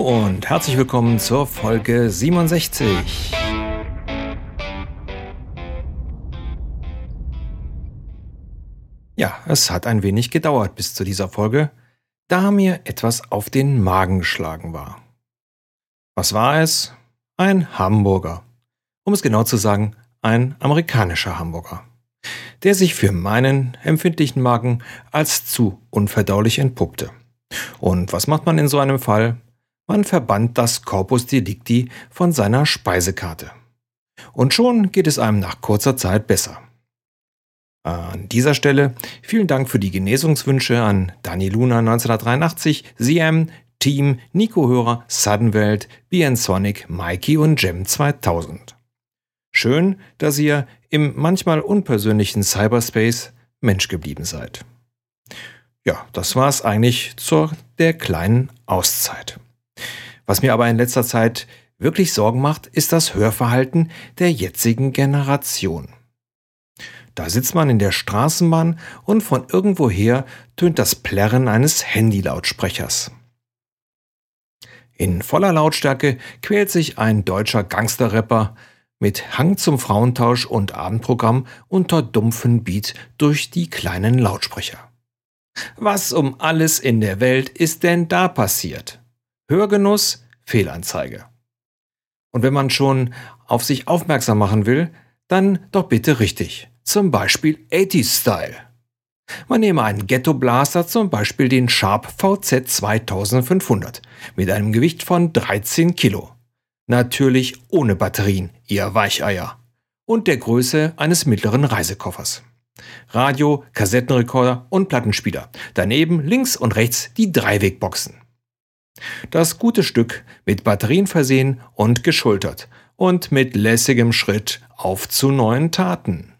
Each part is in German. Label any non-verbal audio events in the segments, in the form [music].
und herzlich willkommen zur Folge 67. Ja, es hat ein wenig gedauert bis zu dieser Folge, da mir etwas auf den Magen geschlagen war. Was war es? Ein Hamburger. Um es genau zu sagen, ein amerikanischer Hamburger, der sich für meinen empfindlichen Magen als zu unverdaulich entpuppte. Und was macht man in so einem Fall? Man verbannt das Corpus Delicti von seiner Speisekarte. Und schon geht es einem nach kurzer Zeit besser. An dieser Stelle vielen Dank für die Genesungswünsche an Dani Luna 1983, CM, Team, Nico Hörer, Suddenwelt, BN Sonic, Mikey und Gem 2000. Schön, dass ihr im manchmal unpersönlichen Cyberspace Mensch geblieben seid. Ja, das war es eigentlich zur der kleinen Auszeit. Was mir aber in letzter Zeit wirklich Sorgen macht, ist das Hörverhalten der jetzigen Generation. Da sitzt man in der Straßenbahn und von irgendwoher tönt das Plärren eines Handylautsprechers. In voller Lautstärke quält sich ein deutscher Gangsterrapper mit Hang zum Frauentausch und Abendprogramm unter dumpfen Beat durch die kleinen Lautsprecher. Was um alles in der Welt ist denn da passiert? Hörgenuss, Fehlanzeige. Und wenn man schon auf sich aufmerksam machen will, dann doch bitte richtig. Zum Beispiel 80s Style. Man nehme einen Ghetto Blaster, zum Beispiel den Sharp VZ 2500, mit einem Gewicht von 13 Kilo. Natürlich ohne Batterien, ihr Weicheier. Und der Größe eines mittleren Reisekoffers. Radio, Kassettenrekorder und Plattenspieler. Daneben links und rechts die Dreiwegboxen. Das gute Stück mit Batterien versehen und geschultert und mit lässigem Schritt auf zu neuen Taten.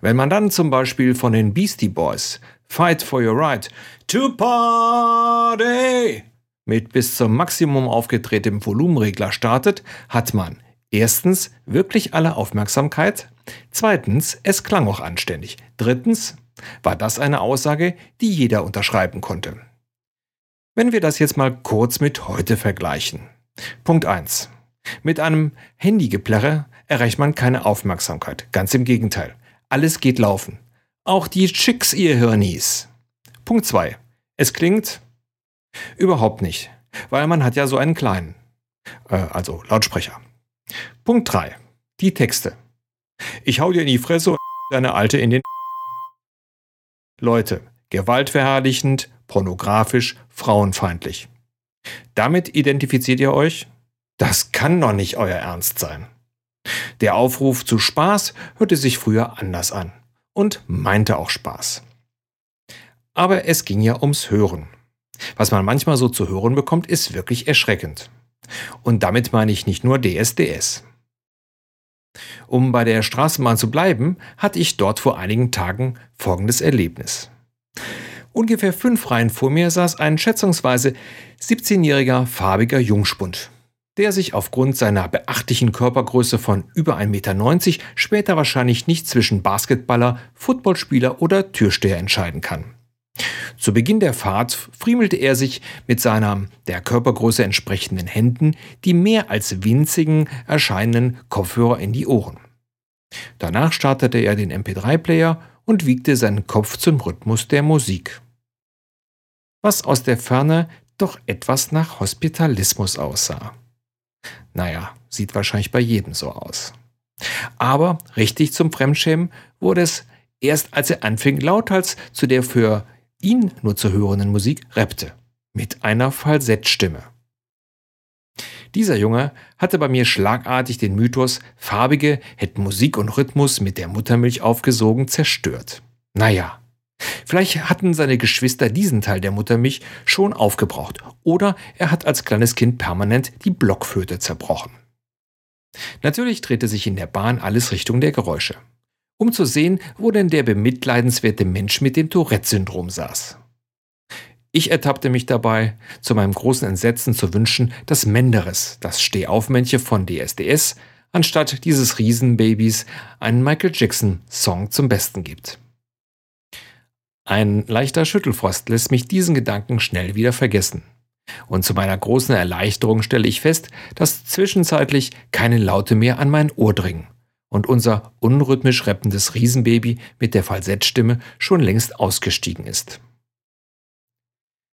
Wenn man dann zum Beispiel von den Beastie Boys Fight for Your Right to Party mit bis zum Maximum aufgedrehtem Volumenregler startet, hat man erstens wirklich alle Aufmerksamkeit, zweitens es klang auch anständig, drittens war das eine Aussage, die jeder unterschreiben konnte. Wenn wir das jetzt mal kurz mit heute vergleichen. Punkt 1. Mit einem Handygeplärre erreicht man keine Aufmerksamkeit. Ganz im Gegenteil. Alles geht laufen. Auch die Chicks, ihr Hirnis. Punkt 2. Es klingt überhaupt nicht, weil man hat ja so einen kleinen. Äh, also Lautsprecher. Punkt 3. Die Texte. Ich hau dir in die Fresse und [laughs] deine Alte in den [laughs] Leute, gewaltverherrlichend, pornografisch, frauenfeindlich. Damit identifiziert ihr euch? Das kann doch nicht euer Ernst sein. Der Aufruf zu Spaß hörte sich früher anders an und meinte auch Spaß. Aber es ging ja ums Hören. Was man manchmal so zu hören bekommt, ist wirklich erschreckend. Und damit meine ich nicht nur DSDS. Um bei der Straßenbahn zu bleiben, hatte ich dort vor einigen Tagen folgendes Erlebnis. Ungefähr fünf Reihen vor mir saß ein schätzungsweise 17-jähriger farbiger Jungspund der sich aufgrund seiner beachtlichen Körpergröße von über 1,90 Meter später wahrscheinlich nicht zwischen Basketballer, Footballspieler oder Türsteher entscheiden kann. Zu Beginn der Fahrt friemelte er sich mit seiner der Körpergröße entsprechenden Händen die mehr als winzigen erscheinenden Kopfhörer in die Ohren. Danach startete er den MP3-Player und wiegte seinen Kopf zum Rhythmus der Musik. Was aus der Ferne doch etwas nach Hospitalismus aussah. Naja, sieht wahrscheinlich bei jedem so aus. Aber richtig zum Fremdschämen wurde es erst, als er anfing, lauthals zu der für ihn nur zu hörenden Musik rappte. Mit einer Falsettstimme. Dieser Junge hatte bei mir schlagartig den Mythos, Farbige hätten Musik und Rhythmus mit der Muttermilch aufgesogen, zerstört. Naja, Vielleicht hatten seine Geschwister diesen Teil der Muttermilch schon aufgebraucht oder er hat als kleines Kind permanent die Blockflöte zerbrochen. Natürlich drehte sich in der Bahn alles Richtung der Geräusche, um zu sehen, wo denn der bemitleidenswerte Mensch mit dem Tourette-Syndrom saß. Ich ertappte mich dabei, zu meinem großen Entsetzen zu wünschen, dass Menderes, das Stehaufmännchen von DSDS, anstatt dieses Riesenbabys einen Michael Jackson-Song zum Besten gibt. Ein leichter Schüttelfrost lässt mich diesen Gedanken schnell wieder vergessen. Und zu meiner großen Erleichterung stelle ich fest, dass zwischenzeitlich keine Laute mehr an mein Ohr dringen und unser unrhythmisch rappendes Riesenbaby mit der Falsettstimme schon längst ausgestiegen ist.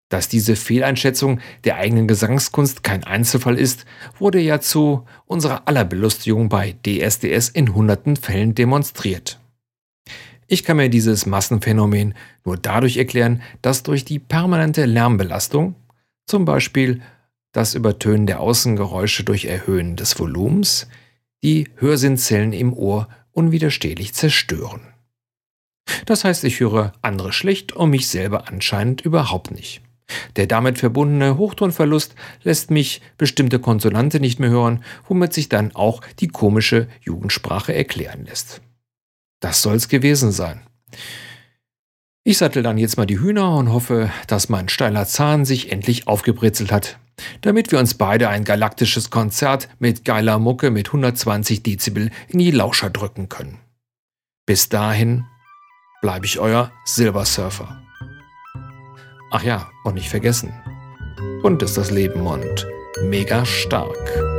Dass diese Fehleinschätzung der eigenen Gesangskunst kein Einzelfall ist, wurde ja zu unserer aller Belustigung bei DSDS in hunderten Fällen demonstriert. Ich kann mir dieses Massenphänomen nur dadurch erklären, dass durch die permanente Lärmbelastung, zum Beispiel das Übertönen der Außengeräusche durch Erhöhen des Volumens, die Hörsinnzellen im Ohr unwiderstehlich zerstören. Das heißt, ich höre andere schlecht und mich selber anscheinend überhaupt nicht. Der damit verbundene Hochtonverlust lässt mich bestimmte Konsonante nicht mehr hören, womit sich dann auch die komische Jugendsprache erklären lässt. Das soll's gewesen sein. Ich sattel dann jetzt mal die Hühner und hoffe, dass mein steiler Zahn sich endlich aufgebritzelt hat, damit wir uns beide ein galaktisches Konzert mit geiler Mucke mit 120 Dezibel in die Lauscher drücken können. Bis dahin bleibe ich euer Silversurfer. Ach ja, und nicht vergessen. Und ist das Leben und mega stark.